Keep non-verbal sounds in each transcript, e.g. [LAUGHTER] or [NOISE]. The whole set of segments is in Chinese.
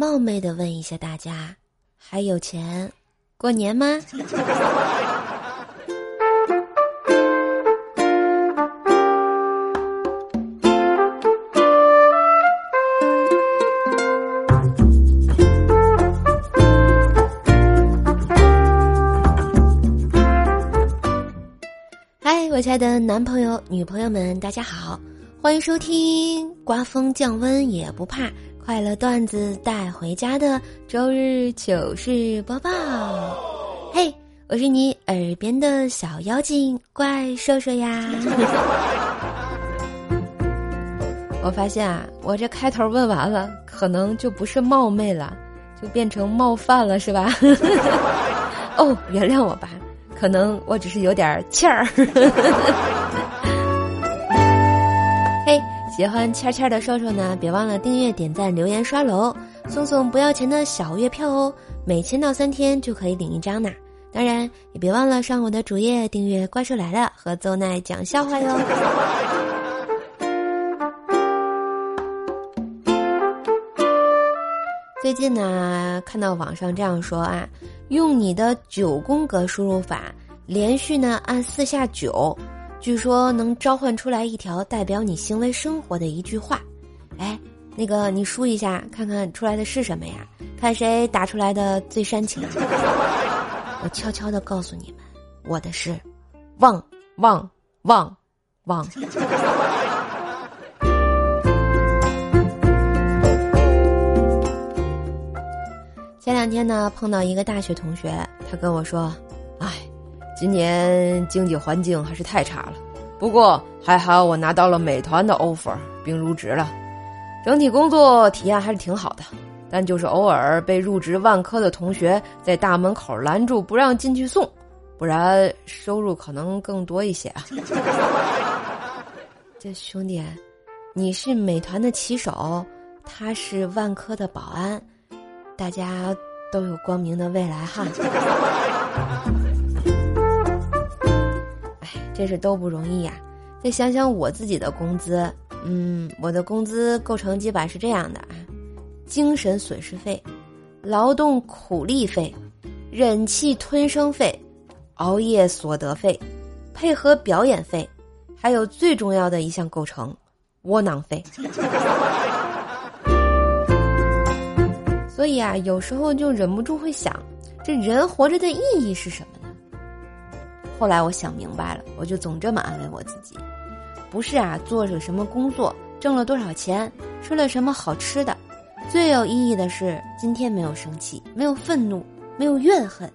冒昧的问一下大家，还有钱过年吗？嗨，我亲爱的男朋友、女朋友们，大家好，欢迎收听刮风降温也不怕。快乐段子带回家的周日糗事播报，嘿，我是你耳边的小妖精怪兽兽呀！[LAUGHS] 我发现啊，我这开头问完了，可能就不是冒昧了，就变成冒犯了，是吧？[LAUGHS] 哦，原谅我吧，可能我只是有点欠儿。喜欢欠欠的兽兽呢，别忘了订阅、点赞、留言、刷楼，送送不要钱的小月票哦！每签到三天就可以领一张呢。当然也别忘了上我的主页订阅《怪兽来了》和邹奈讲笑话哟。[LAUGHS] 最近呢，看到网上这样说啊，用你的九宫格输入法，连续呢按四下九。据说能召唤出来一条代表你行为生活的一句话，哎，那个你输一下看看出来的是什么呀？看谁打出来的最煽情。[LAUGHS] 我悄悄的告诉你们，我的是，旺旺旺旺。前两天呢，碰到一个大学同学，他跟我说，今年经济环境还是太差了，不过还好我拿到了美团的 offer 并入职了，整体工作体验还是挺好的，但就是偶尔被入职万科的同学在大门口拦住不让进去送，不然收入可能更多一些啊。[LAUGHS] 这兄弟，你是美团的骑手，他是万科的保安，大家都有光明的未来哈。这是都不容易呀！再想想我自己的工资，嗯，我的工资构成基本是这样的啊：精神损失费、劳动苦力费、忍气吞声费、熬夜所得费、配合表演费，还有最重要的一项构成——窝囊费。所以啊，有时候就忍不住会想，这人活着的意义是什么？后来我想明白了，我就总这么安慰我自己：不是啊，做着什么工作，挣了多少钱，吃了什么好吃的，最有意义的是今天没有生气，没有愤怒，没有怨恨。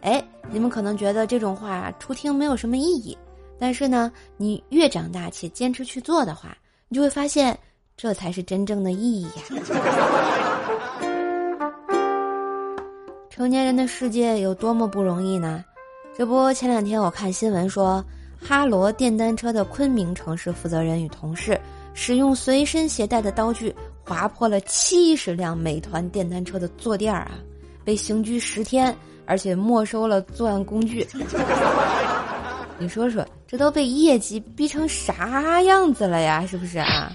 哎，你们可能觉得这种话初听没有什么意义，但是呢，你越长大且坚持去做的话，你就会发现这才是真正的意义呀。[LAUGHS] 成年人的世界有多么不容易呢？这不，前两天我看新闻说，哈罗电单车的昆明城市负责人与同事使用随身携带的刀具划破了七十辆美团电单车的坐垫儿啊，被刑拘十天，而且没收了作案工具。[LAUGHS] 你说说，这都被业绩逼成啥样子了呀？是不是啊？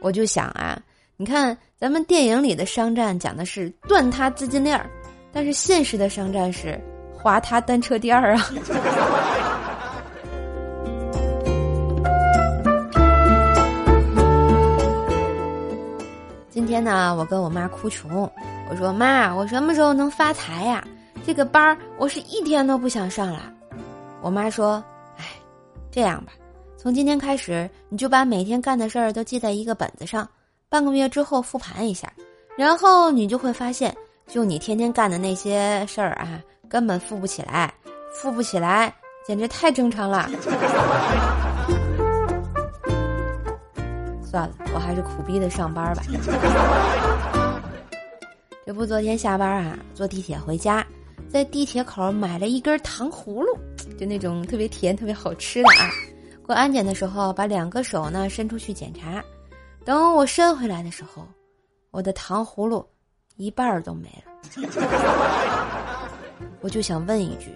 我就想啊，你看咱们电影里的商战讲的是断他资金链儿，但是现实的商战是。滑他单车垫儿啊！[LAUGHS] 今天呢，我跟我妈哭穷，我说妈，我什么时候能发财呀？这个班儿我是一天都不想上了。我妈说：“哎，这样吧，从今天开始，你就把每天干的事儿都记在一个本子上，半个月之后复盘一下，然后你就会发现，就你天天干的那些事儿啊。”根本富不起来，富不起来，简直太正常了。[LAUGHS] 算了，我还是苦逼的上班吧。这不，昨天下班啊，坐地铁回家，在地铁口买了一根糖葫芦，就那种特别甜、特别好吃的啊。过安检的时候，把两个手呢伸出去检查，等我伸回来的时候，我的糖葫芦一半都没了。我就想问一句，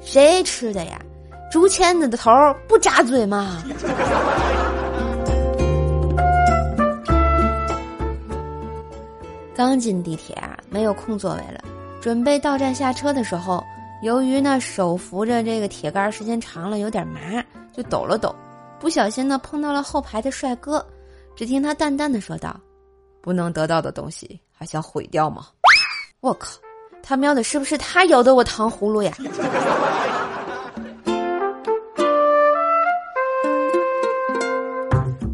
谁吃的呀？竹签子的头不扎嘴吗？刚进地铁啊，没有空座位了，准备到站下车的时候，由于呢手扶着这个铁杆时间长了有点麻，就抖了抖，不小心呢碰到了后排的帅哥，只听他淡淡的说道：“不能得到的东西还想毁掉吗？”我靠，他喵的，是不是他咬的我糖葫芦呀？[LAUGHS]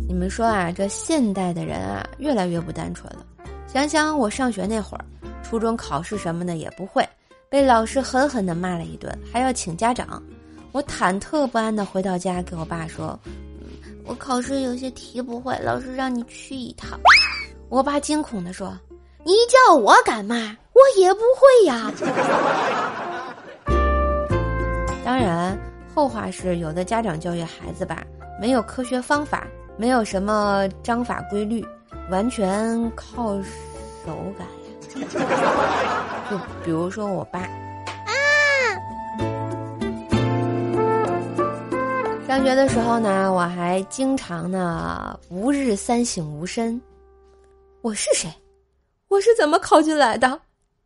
你们说啊，这现代的人啊，越来越不单纯了。想想我上学那会儿，初中考试什么的也不会，被老师狠狠的骂了一顿，还要请家长。我忐忑不安的回到家，给我爸说：“我考试有些题不会，老师让你去一趟。”我爸惊恐的说：“你叫我干嘛？我也不会呀。[LAUGHS] ”当然，后话是有的家长教育孩子吧，没有科学方法，没有什么章法规律。完全靠手感呀！[LAUGHS] 就比如说我爸啊，上学的时候呢，我还经常呢吾日三省吾身。我是谁？我是怎么考进来的？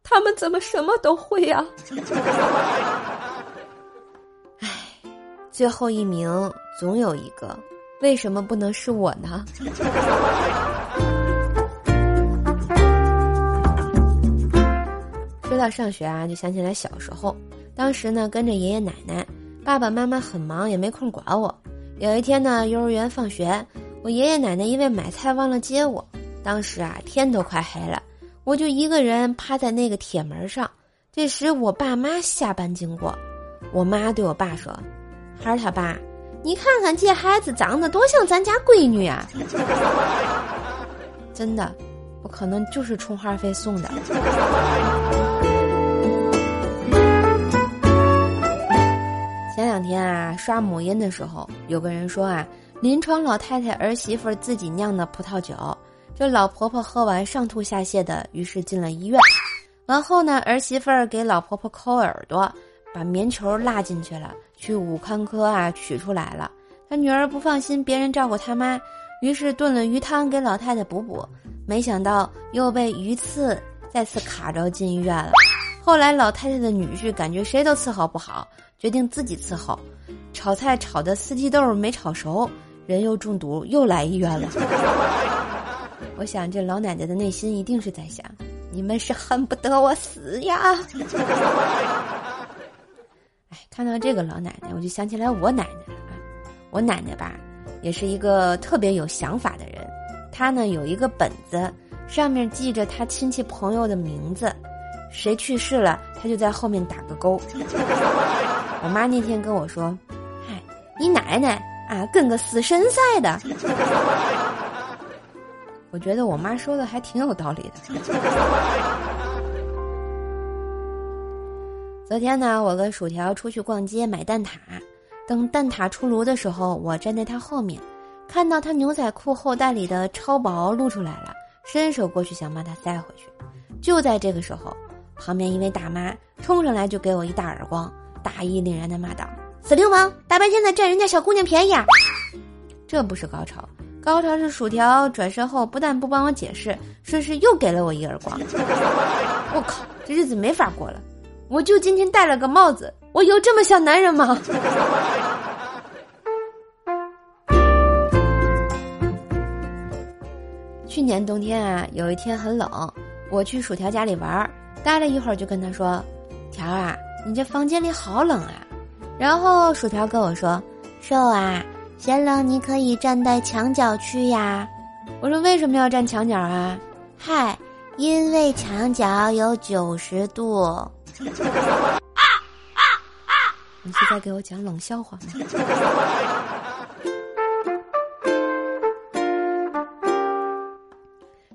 他们怎么什么都会呀？[LAUGHS] 唉，最后一名总有一个，为什么不能是我呢？[LAUGHS] 说到上学啊，就想起来小时候，当时呢跟着爷爷奶奶，爸爸妈妈很忙也没空管我。有一天呢，幼儿园放学，我爷爷奶奶因为买菜忘了接我。当时啊天都快黑了，我就一个人趴在那个铁门上。这时我爸妈下班经过，我妈对我爸说：“孩儿他爸，你看看这孩子长得多像咱家闺女啊！” [LAUGHS] 真的，我可能就是充话费送的。前两天啊，刷母婴的时候，有个人说啊，临床老太太儿媳妇自己酿的葡萄酒，这老婆婆喝完上吐下泻的，于是进了医院。完后呢，儿媳妇儿给老婆婆抠耳朵，把棉球拉进去了，去五康科啊取出来了。她女儿不放心别人照顾她妈，于是炖了鱼汤给老太太补补，没想到又被鱼刺再次卡着进医院了。后来老太太的女婿感觉谁都伺候不好。决定自己伺候，炒菜炒的四季豆没炒熟，人又中毒，又来医院了。我想这老奶奶的内心一定是在想：你们是恨不得我死呀！[LAUGHS] 哎，看到这个老奶奶，我就想起来我奶奶了。我奶奶吧，也是一个特别有想法的人。她呢有一个本子，上面记着她亲戚朋友的名字，谁去世了，她就在后面打个勾。[LAUGHS] 我妈那天跟我说：“嗨，你奶奶啊，跟个死神赛的。”我觉得我妈说的还挺有道理的。[LAUGHS] 昨天呢，我跟薯条出去逛街买蛋挞，等蛋挞出炉的时候，我站在他后面，看到他牛仔裤后袋里的超薄露出来了，伸手过去想把它塞回去。就在这个时候，旁边一位大妈冲上来就给我一大耳光。大义凛然的骂道：“死流氓！大白天的占人家小姑娘便宜啊！”这不是高潮，高潮是薯条转身后不但不帮我解释，顺势又给了我一耳光。[LAUGHS] 我靠，这日子没法过了！我就今天戴了个帽子，我有这么像男人吗？[LAUGHS] 去年冬天啊，有一天很冷，我去薯条家里玩，待了一会儿就跟他说：“条啊。”你这房间里好冷啊！然后薯条跟我说：“瘦啊，嫌冷你可以站在墙角去呀。”我说：“为什么要站墙角啊？”嗨，因为墙角有九十度。啊啊啊！你是在给我讲冷笑话吗？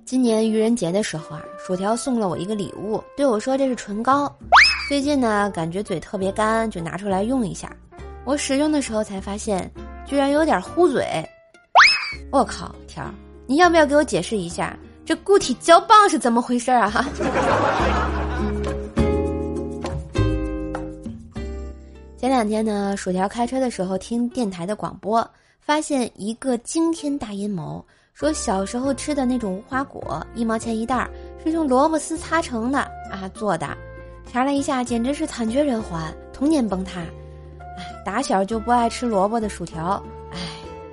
今年愚人节的时候啊，薯条送了我一个礼物，对我说：“这是唇膏。”最近呢，感觉嘴特别干，就拿出来用一下。我使用的时候才发现，居然有点糊嘴。我靠，条，你要不要给我解释一下，这固体胶棒是怎么回事啊？哈。[LAUGHS] 前两天呢，薯条开车的时候听电台的广播，发现一个惊天大阴谋，说小时候吃的那种无花果，一毛钱一袋儿，是用萝卜丝擦成的啊做的。查了一下，简直是惨绝人寰，童年崩塌。打小就不爱吃萝卜的薯条，唉，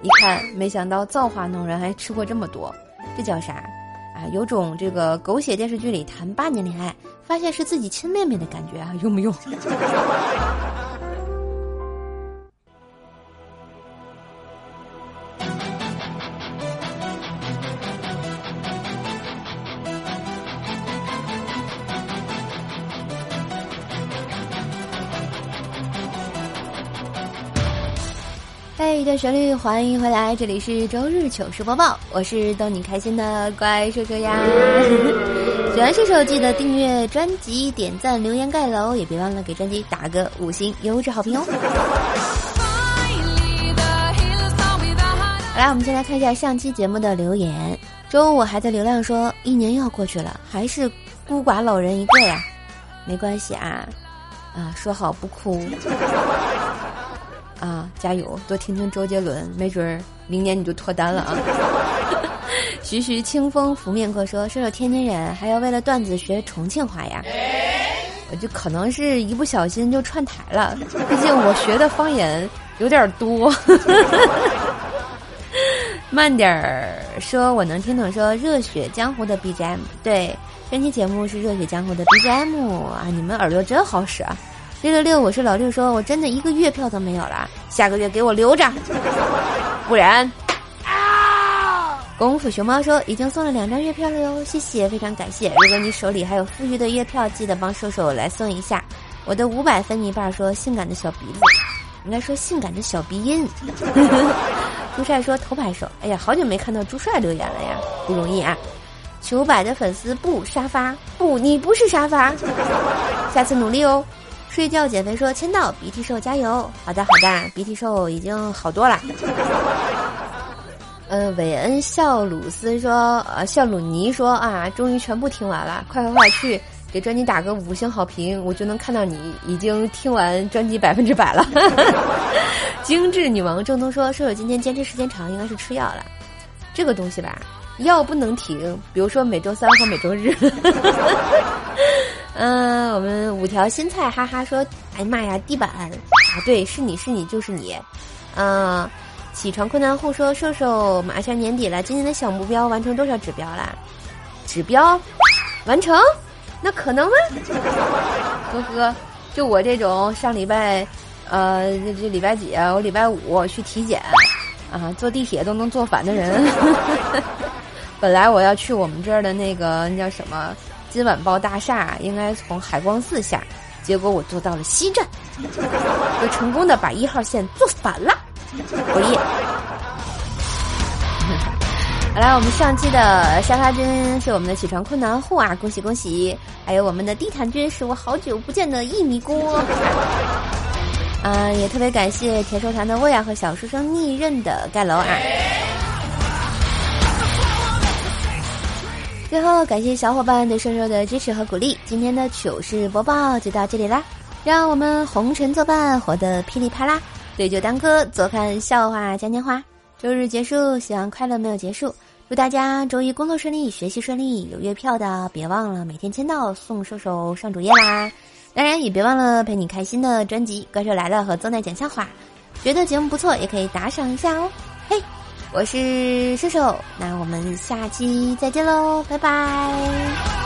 一看没想到造化弄人，还吃过这么多，这叫啥？啊，有种这个狗血电视剧里谈八年恋爱，发现是自己亲妹妹的感觉啊，用不用？[LAUGHS] 嘿，的旋律，欢迎回来，这里是周日糗事播报，我是逗你开心的怪兽兽呀。[LAUGHS] 喜欢射手记得订阅专辑、点赞、留言、盖楼，也别忘了给专辑打个五星优质好评哦。[LAUGHS] 好啦，我们先来看一下上期节目的留言。周五还在流量说，一年要过去了，还是孤寡老人一个呀？没关系啊，啊，说好不哭。啊，加油！多听听周杰伦，没准儿明年你就脱单了啊！[LAUGHS] 徐徐清风拂面过，说射手天津人还要为了段子学重庆话呀？我就可能是一不小心就串台了，毕竟我学的方言有点多。[LAUGHS] 慢点儿说，我能听懂。说热血江湖的 BGM，对，这期节目是热血江湖的 BGM 啊！你们耳朵真好使啊！六六六，我是老六，说我真的一个月票都没有了，下个月给我留着，不然。啊！功夫熊猫说已经送了两张月票了哟，谢谢，非常感谢。如果你手里还有富裕的月票，记得帮瘦瘦来送一下。我的五百分一半说性感的小鼻子，应该说性感的小鼻音。[LAUGHS] 朱帅说头牌手，哎呀，好久没看到朱帅留言了呀，不容易啊。求百的粉丝不沙发不，你不是沙发，下次努力哦。睡觉减肥说签到鼻涕兽加油，好的好的，鼻涕兽已经好多了。[LAUGHS] 呃，韦恩笑鲁斯说，呃，笑鲁尼说啊，终于全部听完了，快快快去给专辑打个五星好评，我就能看到你已经听完专辑百分之百了。[LAUGHS] 精致女王郑东说，舍友今天坚持时间长，应该是吃药了。这个东西吧，药不能停，比如说每周三和每周日。嗯，我们五条新菜，哈哈说，哎呀妈呀，地板啊，对，是你是你就是你，嗯，起床困难户说，瘦瘦马上年底了，今年的小目标完成多少指标啦？指标完成？那可能吗？呵呵，就我这种上礼拜，呃，这这礼拜几啊？我礼拜五去体检，啊，坐地铁都能坐反的人，[LAUGHS] 本来我要去我们这儿的那个那叫什么？今晚报大厦应该从海光寺下，结果我坐到了西站，就成功的把一号线坐反了。哦耶！好来，我们上期的沙发君是我们的起床困难户啊，恭喜恭喜！还有我们的地毯君是我好久不见的一米锅。嗯，也特别感谢甜寿团的魏亚和小书生逆刃的盖楼啊。最后，感谢小伙伴对瘦瘦的支持和鼓励。今天的糗事播报就到这里啦，让我们红尘作伴，活得噼里啪啦。对酒当歌，坐看笑话嘉年华。周日结束，希望快乐没有结束。祝大家周一工作顺利，学习顺利。有月票的别忘了每天签到送瘦瘦上主页啦。当然也别忘了陪你开心的专辑《怪兽来了》和《正在讲笑话》。觉得节目不错，也可以打赏一下哦。嘿。我是射手，那我们下期再见喽，拜拜。